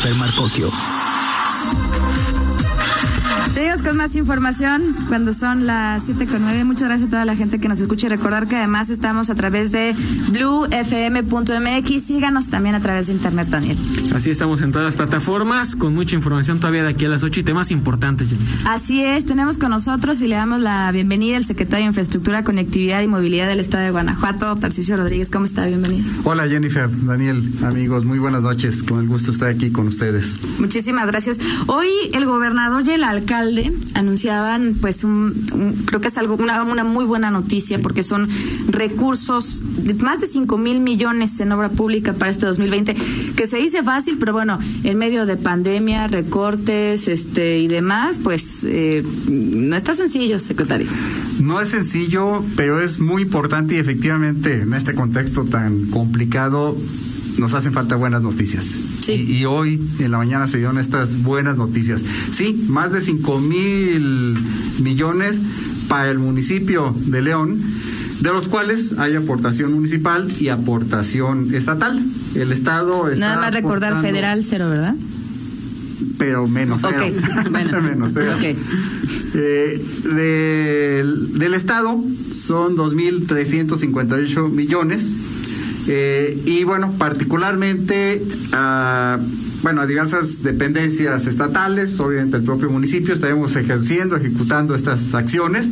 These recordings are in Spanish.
Jennifer Marcocchio. Seguimos con más información cuando son las 7 con 9. Muchas gracias a toda la gente que nos escucha y recordar que además estamos a través de bluefm.mx. Síganos también a través de internet, Daniel. Así estamos en todas las plataformas con mucha información todavía de aquí a las 8 y temas importantes, Jenny. Así es, tenemos con nosotros y le damos la bienvenida al secretario de Infraestructura, Conectividad y Movilidad del Estado de Guanajuato, Tarcisio Rodríguez. ¿Cómo está? Bienvenido. Hola Jennifer, Daniel, amigos, muy buenas noches. Con el gusto estar aquí con ustedes. Muchísimas gracias. Hoy el gobernador y el alcalde anunciaban, pues, un, creo que es algo una, una muy buena noticia porque son recursos, de más de 5 mil millones en obra pública para este 2020, que se dice fácil, pero bueno, en medio de pandemia, recortes este y demás, pues eh, no está sencillo, secretario. No es sencillo, pero es muy importante y efectivamente en este contexto tan complicado nos hacen falta buenas noticias. Y, hoy en la mañana se dieron estas buenas noticias. Sí, más de 5 mil millones para el municipio de León, de los cuales hay aportación municipal y aportación estatal. El Estado está. Nada más recordar federal cero, ¿verdad? Pero menos cero. menos cero. Eh, del, del Estado son 2.358 millones eh, y bueno, particularmente a, bueno, a diversas dependencias estatales, obviamente el propio municipio, estaremos ejerciendo, ejecutando estas acciones.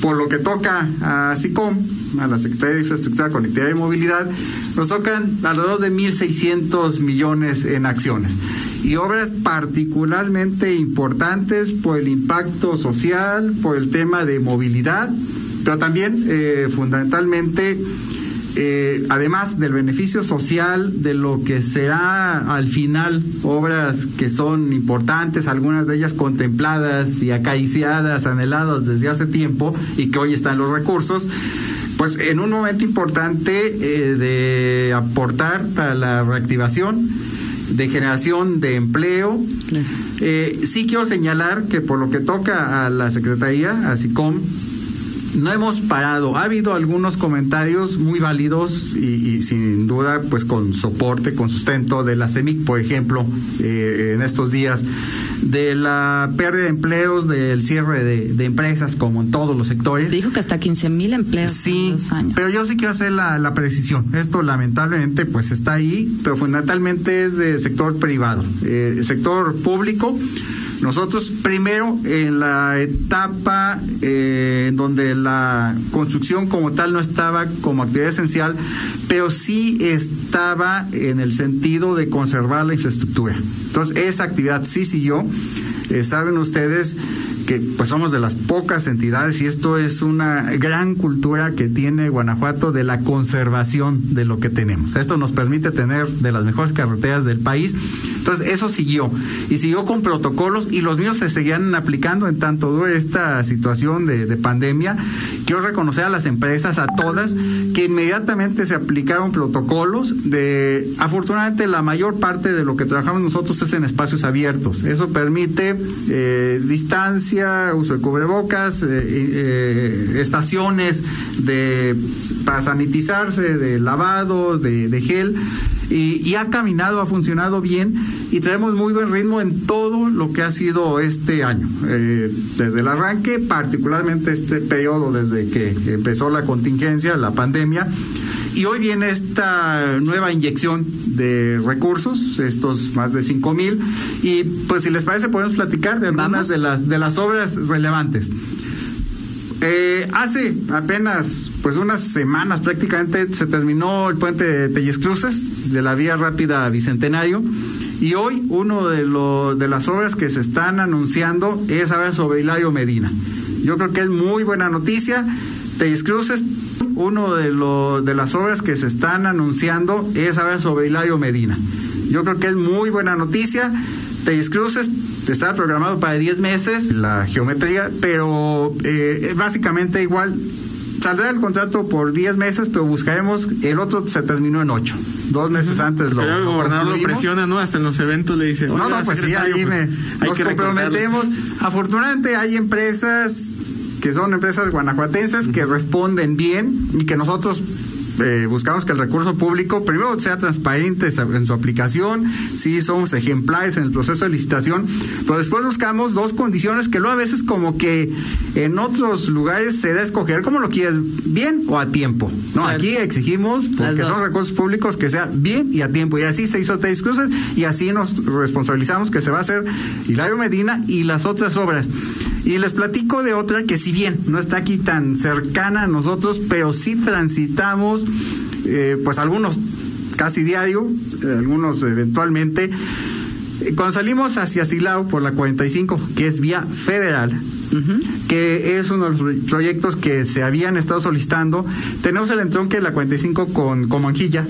Por lo que toca a SICOM, a la Secretaría de Infraestructura, Conectividad y Movilidad, nos tocan alrededor de 1.600 millones en acciones. Y obras particularmente importantes por el impacto social, por el tema de movilidad, pero también eh, fundamentalmente eh, además del beneficio social, de lo que será al final obras que son importantes, algunas de ellas contempladas y acariciadas, anheladas desde hace tiempo y que hoy están los recursos, pues en un momento importante eh, de aportar para la reactivación de generación de empleo. Eh, sí quiero señalar que por lo que toca a la Secretaría, a SICOM, no hemos parado. Ha habido algunos comentarios muy válidos y, sin duda, pues con soporte, con sustento de la CEMIC, por ejemplo, eh, en estos días, de la pérdida de empleos, del cierre de, empresas, como en todos los sectores. Dijo que hasta 15 mil empleos sí, en dos años. Pero yo sí quiero hacer la, la, precisión. Esto, lamentablemente, pues está ahí, pero fundamentalmente es del sector privado. Eh, sector público nosotros primero en la etapa eh, en donde la construcción como tal no estaba como actividad esencial, pero sí estaba en el sentido de conservar la infraestructura. Entonces esa actividad sí siguió. Eh, saben ustedes que pues somos de las pocas entidades y esto es una gran cultura que tiene Guanajuato de la conservación de lo que tenemos. Esto nos permite tener de las mejores carreteras del país. Entonces eso siguió y siguió con protocolos y los míos se seguían aplicando en tanto esta situación de, de pandemia. Quiero reconocer a las empresas, a todas, que inmediatamente se aplicaron protocolos de, afortunadamente la mayor parte de lo que trabajamos nosotros es en espacios abiertos. Eso permite eh, distancia, uso de cubrebocas, eh, eh, estaciones de, para sanitizarse, de lavado, de, gel. Y, ha caminado, ha funcionado bien y tenemos muy buen ritmo en todo lo que ha sido este año. Eh, desde el arranque, particularmente este periodo desde que empezó la contingencia, la pandemia, y hoy viene esta nueva inyección de recursos, estos más de 5 mil, y pues si les parece podemos platicar de algunas de las, de las obras relevantes. Eh, hace apenas pues unas semanas prácticamente se terminó el puente de Telles Cruces de la vía rápida Bicentenario y hoy uno de, lo, de las obras que se están anunciando es ahora sobre Hilario Medina. Yo creo que es muy buena noticia. Telles Cruces uno de, lo, de las obras que se están anunciando es ahora sobre Hilario Medina. Yo creo que es muy buena noticia. Teis Cruces está programado para 10 meses la geometría, pero eh, básicamente igual saldrá el contrato por 10 meses, pero buscaremos, el otro se terminó en 8. Dos meses antes lo. Pero el gobernador lo presiona, ¿no? Hasta en los eventos le dice. No, no, pues sí, ahí me, nos comprometemos. Afortunadamente hay empresas que son empresas guanajuatenses que responden bien y que nosotros eh, buscamos que el recurso público primero sea transparente en su aplicación, sí somos ejemplares en el proceso de licitación, pero después buscamos dos condiciones que luego a veces como que en otros lugares se da a escoger cómo lo quieres, bien o a tiempo. No, aquí exigimos, porque son recursos públicos, que sea bien y a tiempo. Y así se hizo Teis Cruces y así nos responsabilizamos que se va a hacer Hilario Medina y las otras obras. Y les platico de otra que si bien no está aquí tan cercana a nosotros, pero sí transitamos, eh, pues algunos casi diario, eh, algunos eventualmente. Eh, cuando salimos hacia Silao por la 45, que es vía federal, que es uno de los proyectos que se habían estado solicitando, tenemos el entronque de la 45 con Comanquilla,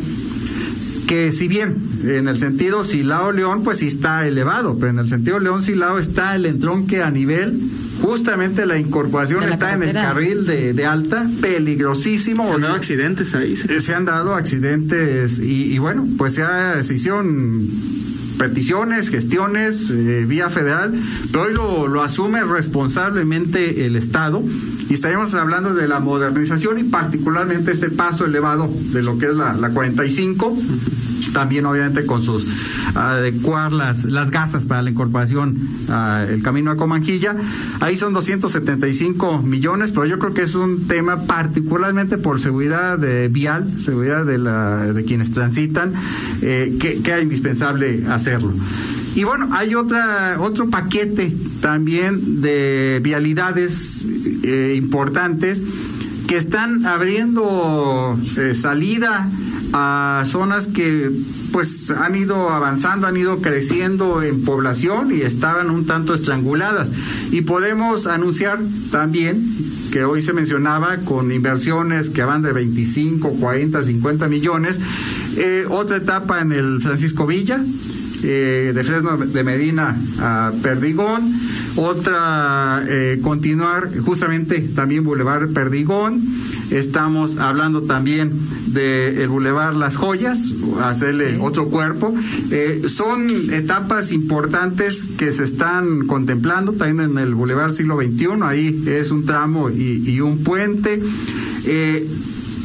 que si bien en el sentido Silao-León, pues sí está elevado, pero en el sentido León-Silao está el entronque a nivel justamente la incorporación está en el carril de, alta, peligrosísimo. Se han dado accidentes ahí. Se, han dado accidentes y, bueno, pues se, se hicieron peticiones, gestiones eh, vía federal, pero hoy lo, lo, asume responsablemente el Estado y estaríamos hablando de la modernización y particularmente este paso elevado de lo que es la, la 45 también obviamente con sus adecuar las, las gasas para la incorporación al camino a Comanjilla. Ahí son 275 millones, pero yo creo que es un tema particularmente por seguridad de vial, seguridad de, la, de quienes transitan, eh, que, que es indispensable hacerlo. Y bueno, hay otra, otro paquete también de vialidades eh, importantes que están abriendo eh, salida a zonas que pues han ido avanzando, han ido creciendo en población y estaban un tanto estranguladas. Y podemos anunciar también que hoy se mencionaba con inversiones que van de 25, 40, 50 millones, eh, otra etapa en el Francisco Villa, eh, de Fresno de Medina a Perdigón, otra eh, continuar justamente también Boulevard Perdigón, estamos hablando también del el Boulevard Las Joyas, hacerle otro cuerpo. Eh, son etapas importantes que se están contemplando también en el Boulevard Siglo XXI, ahí es un tramo y, un puente. Eh,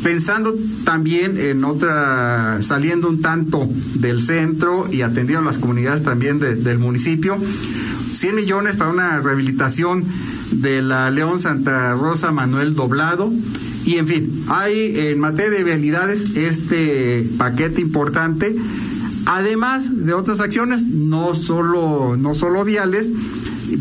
pensando también en otra, saliendo un tanto del centro y atendiendo las comunidades también del municipio, 100 millones para una rehabilitación de la León Santa Rosa Manuel Doblado, y en fin, hay en materia de vialidades este paquete importante, además de otras acciones, no solo, no solo viales,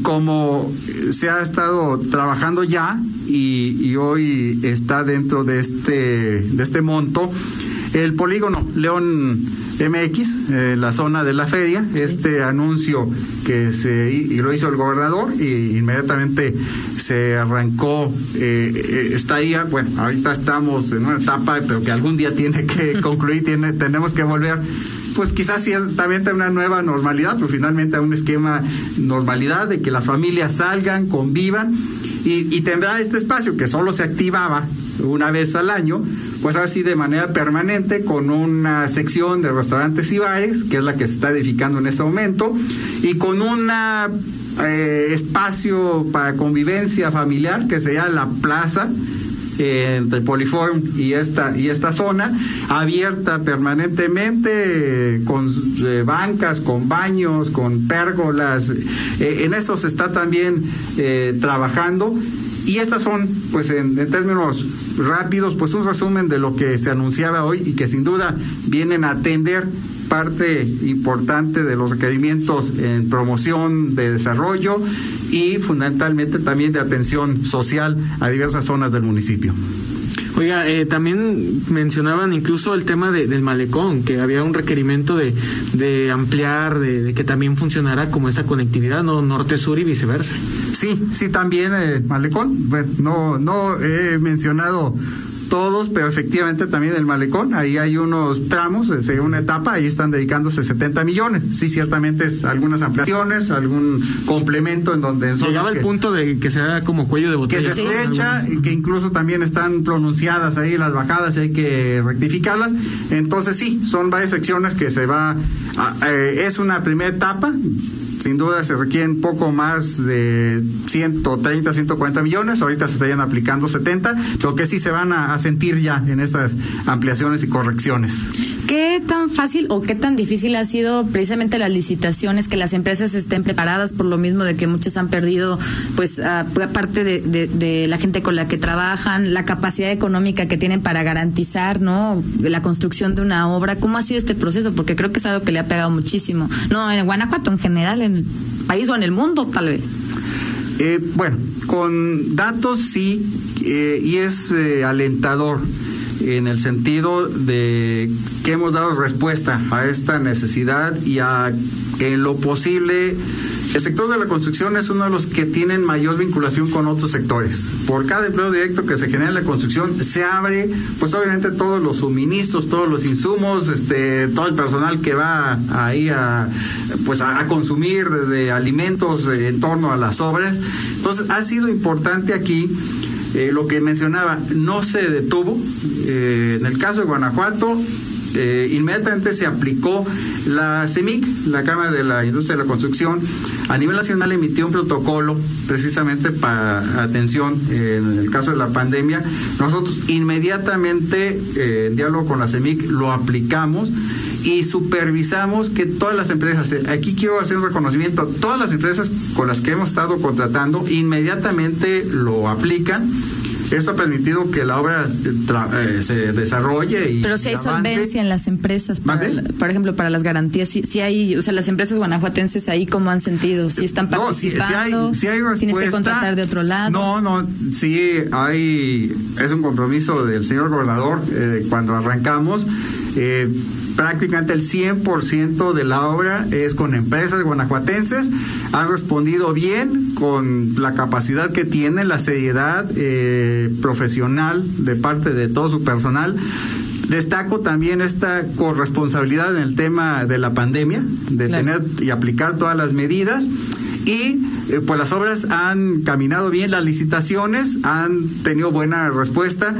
como se ha estado trabajando ya y, y hoy está dentro de este, de este monto, el polígono León MX, eh, la zona de la feria, este anuncio que se y lo hizo el gobernador y inmediatamente se arrancó, eh, eh, está ahí, bueno, ahorita estamos en una etapa, pero que algún día tiene que concluir, tiene, tenemos que volver pues quizás sí también una nueva normalidad, pero finalmente a un esquema normalidad de que las familias salgan, convivan y, y tendrá este espacio que solo se activaba una vez al año, pues así de manera permanente con una sección de restaurantes y bares, que es la que se está edificando en este momento, y con un eh, espacio para convivencia familiar que sería la plaza eh, entre Poliform y esta y esta zona abierta permanentemente con eh, bancas, con baños, con pérgolas. en eso se está también trabajando y estas son, pues en, términos rápidos, pues un resumen de lo que se anunciaba hoy y que sin duda vienen a atender parte importante de los requerimientos en promoción de desarrollo y fundamentalmente también de atención social a diversas zonas del municipio. Oiga, eh, también mencionaban incluso el tema de, del malecón, que había un requerimiento de, de ampliar, de, que también funcionara como esta conectividad, ¿no? Norte-sur y viceversa. Sí, sí, también el malecón. Bueno, no, no he mencionado todos, pero efectivamente también el malecón, ahí hay unos tramos, es una etapa, ahí están dedicándose 70 millones. Sí, ciertamente es algunas ampliaciones, algún complemento en donde... Llegaba el punto de que se haga como cuello de botella. Que se estrecha y que incluso también están pronunciadas ahí las bajadas y hay que rectificarlas. Entonces sí, son varias secciones que se va... Eh, es una primera etapa, sin duda se requieren poco más de 130, 140 millones, ahorita se estarían aplicando 70, lo que sí se van a, sentir ya en estas ampliaciones y correcciones. ¿Qué tan fácil o qué tan difícil ha sido precisamente las licitaciones, que las empresas estén preparadas por lo mismo de que muchas han perdido, pues, aparte de, de, la gente con la que trabajan, la capacidad económica que tienen para garantizar, ¿no? La construcción de una obra. ¿Cómo ha sido este proceso? Porque creo que es algo que le ha pegado muchísimo. No, en Guanajuato en general, en el país o en el mundo, tal vez. Eh, bueno, con datos sí, eh, y es eh, alentador en el sentido de que hemos dado respuesta a esta necesidad y a en lo posible el sector de la construcción es uno de los que tienen mayor vinculación con otros sectores. Por cada empleo directo que se genera en la construcción, se abre, pues obviamente todos los suministros, todos los insumos, este, todo el personal que va ahí a, pues a, consumir desde alimentos en torno a las obras. Entonces, ha sido importante aquí eh, lo que mencionaba, no se detuvo. Eh, en el caso de Guanajuato, eh, inmediatamente se aplicó la CEMIC, la Cámara de la Industria de la Construcción, a nivel nacional emitió un protocolo precisamente para atención en el caso de la pandemia. Nosotros inmediatamente, eh, en diálogo con la CEMIC, lo aplicamos y supervisamos que todas las empresas, eh, aquí quiero hacer un reconocimiento, todas las empresas con las que hemos estado contratando inmediatamente lo aplican esto ha permitido que la obra eh, se desarrolle y Pero si hay solvencia en las empresas, por ejemplo, para las garantías, si, hay, o sea, las empresas guanajuatenses ahí cómo han sentido, si están participando, no, si, hay, tienes que contratar de otro lado. No, no, sí hay, es un compromiso del señor gobernador eh, cuando arrancamos. Eh, prácticamente el 100% de la obra es con empresas guanajuatenses. Han respondido bien con la capacidad que tienen, la seriedad eh, profesional de parte de todo su personal. Destaco también esta corresponsabilidad en el tema de la pandemia, de tener y aplicar todas las medidas. Y eh, pues las obras han caminado bien, las licitaciones han tenido buena respuesta.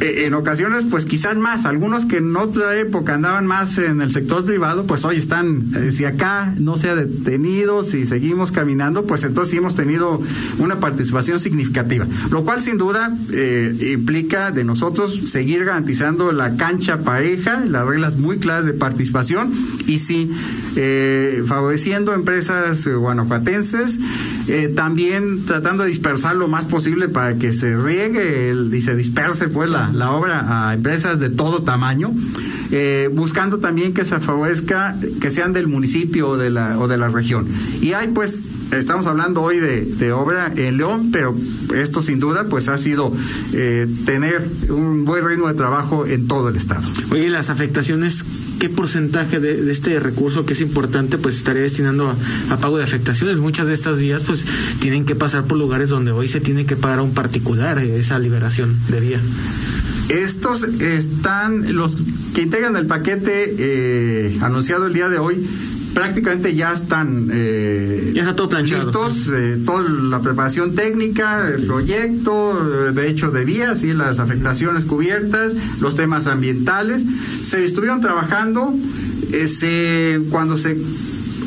Eh, en ocasiones, pues quizás más, algunos que en otra época andaban más en el sector privado, pues hoy están, eh, si acá no se ha detenido, si seguimos caminando, pues entonces sí hemos tenido una participación significativa, lo cual sin duda eh, implica de nosotros seguir garantizando la cancha pareja, las reglas muy claras de participación y sí, favoreciendo empresas guanajuatenses, también tratando de dispersar lo más posible para que se riegue el, y se disperse pues la, la, obra a empresas de todo tamaño, eh, buscando también que se favorezca que sean del municipio o de la, o de la región. Y hay pues estamos hablando hoy de, obra en León, pero esto sin duda pues ha sido eh, tener un buen ritmo de trabajo en todo el estado. Oye, las afectaciones, ¿qué porcentaje de, este recurso que es importante pues estaría destinando a, pago de afectaciones? Muchas de estas vías pues tienen que pasar por lugares donde hoy se tiene que pagar a un particular esa liberación de vía. Estos están, los que integran el paquete eh, anunciado el día de hoy, prácticamente ya están eh, ya todo listos, eh, toda la preparación técnica, el proyecto, de hecho de vías y las afectaciones cubiertas, los temas ambientales. Se estuvieron trabajando, se, cuando se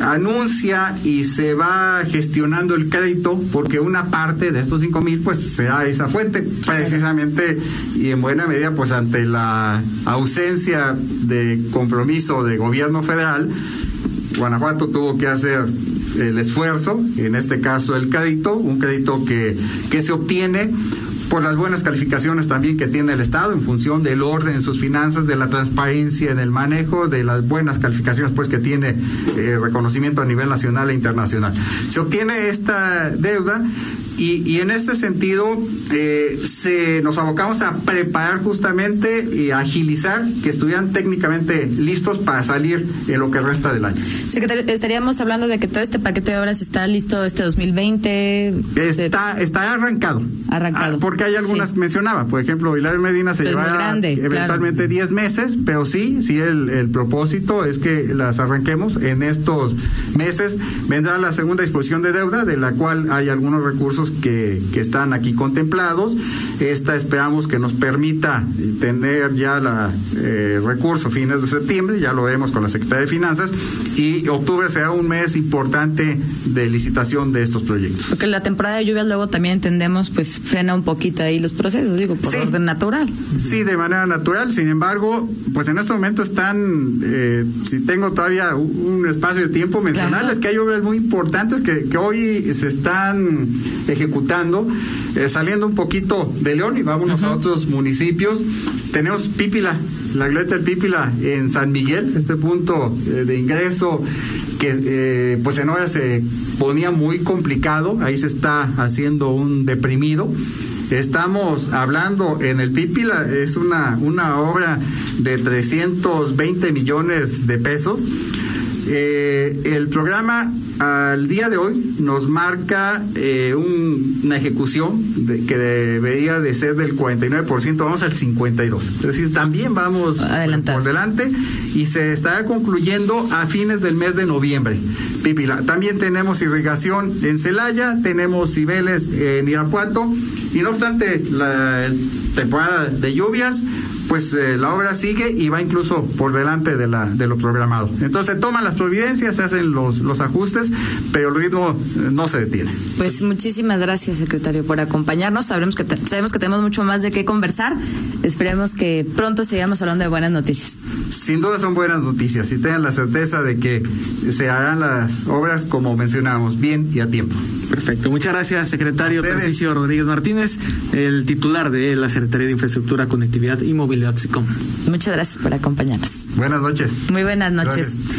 anuncia y se va gestionando el crédito porque una parte de estos cinco mil pues sea esa fuente precisamente y en buena medida pues ante la ausencia de compromiso de gobierno federal Guanajuato tuvo que hacer el esfuerzo, en este caso el crédito, un crédito que, que se obtiene por las buenas calificaciones también que tiene el Estado en función del orden en sus finanzas, de la transparencia en el manejo, de las buenas calificaciones pues que tiene eh, reconocimiento a nivel nacional e internacional. Se obtiene esta deuda y, en este sentido, eh, se, nos abocamos a preparar justamente y agilizar que estuvieran técnicamente listos para salir en lo que resta del año. Secretario, estaríamos hablando de que todo este paquete de obras está listo este 2020. Está, está arrancado. Arrancado. Ah, porque hay algunas, mencionaba, por ejemplo, Hilario Medina se llevará eventualmente 10 meses, pero sí, sí, el, el propósito es que las arranquemos en estos meses. Vendrá la segunda disposición de deuda, de la cual hay algunos recursos que, que están aquí contemplados. Esta esperamos que nos permita tener ya la eh, recurso fines de septiembre, ya lo vemos con la Secretaría de Finanzas, y octubre será un mes importante de licitación de estos proyectos. Porque la temporada de lluvias luego también entendemos, pues frena un poquito ahí los procesos, digo, por orden natural. Sí, de manera natural. Sin embargo, pues en este momento están, eh, si tengo todavía un espacio de tiempo, mencionarles que hay obras muy importantes que, que hoy se están ejecutando, eh, saliendo un poquito de León y vámonos a otros municipios. Tenemos Pípila, la gleta del Pípila en San Miguel, este punto eh, de ingreso que eh, pues en hora se ponía muy complicado, ahí se está haciendo un deprimido. Estamos hablando en el Pípila, es una, una obra de 320 millones de pesos. Eh, el programa al día de hoy nos marca eh, un- una ejecución de- que debería de ser del 49%, vamos al 52%. Es decir, también vamos Adelantados. por delante y se estará concluyendo a fines del mes de noviembre. Pípila. También tenemos irrigación en Celaya, tenemos Cibeles en Irapuato y no obstante la temporada de lluvias, pues eh, la obra sigue y va incluso por delante de, la, de lo programado. Entonces se toman las providencias, se hacen los, los ajustes, pero el ritmo eh, no se detiene. Pues muchísimas gracias, secretario, por acompañarnos. Sabremos que te- sabemos que tenemos mucho más de qué conversar. Esperemos que pronto sigamos hablando de buenas noticias. Sin duda son buenas noticias y tengan la certeza de que se harán las obras como mencionábamos, bien y a tiempo. Perfecto. Muchas gracias, secretario. Tarcisio Rodríguez Martínez, el titular de la Secretaría de Infraestructura, Conectividad y Movilidad Muchas gracias por acompañarnos. Buenas noches. Muy buenas noches. Gracias.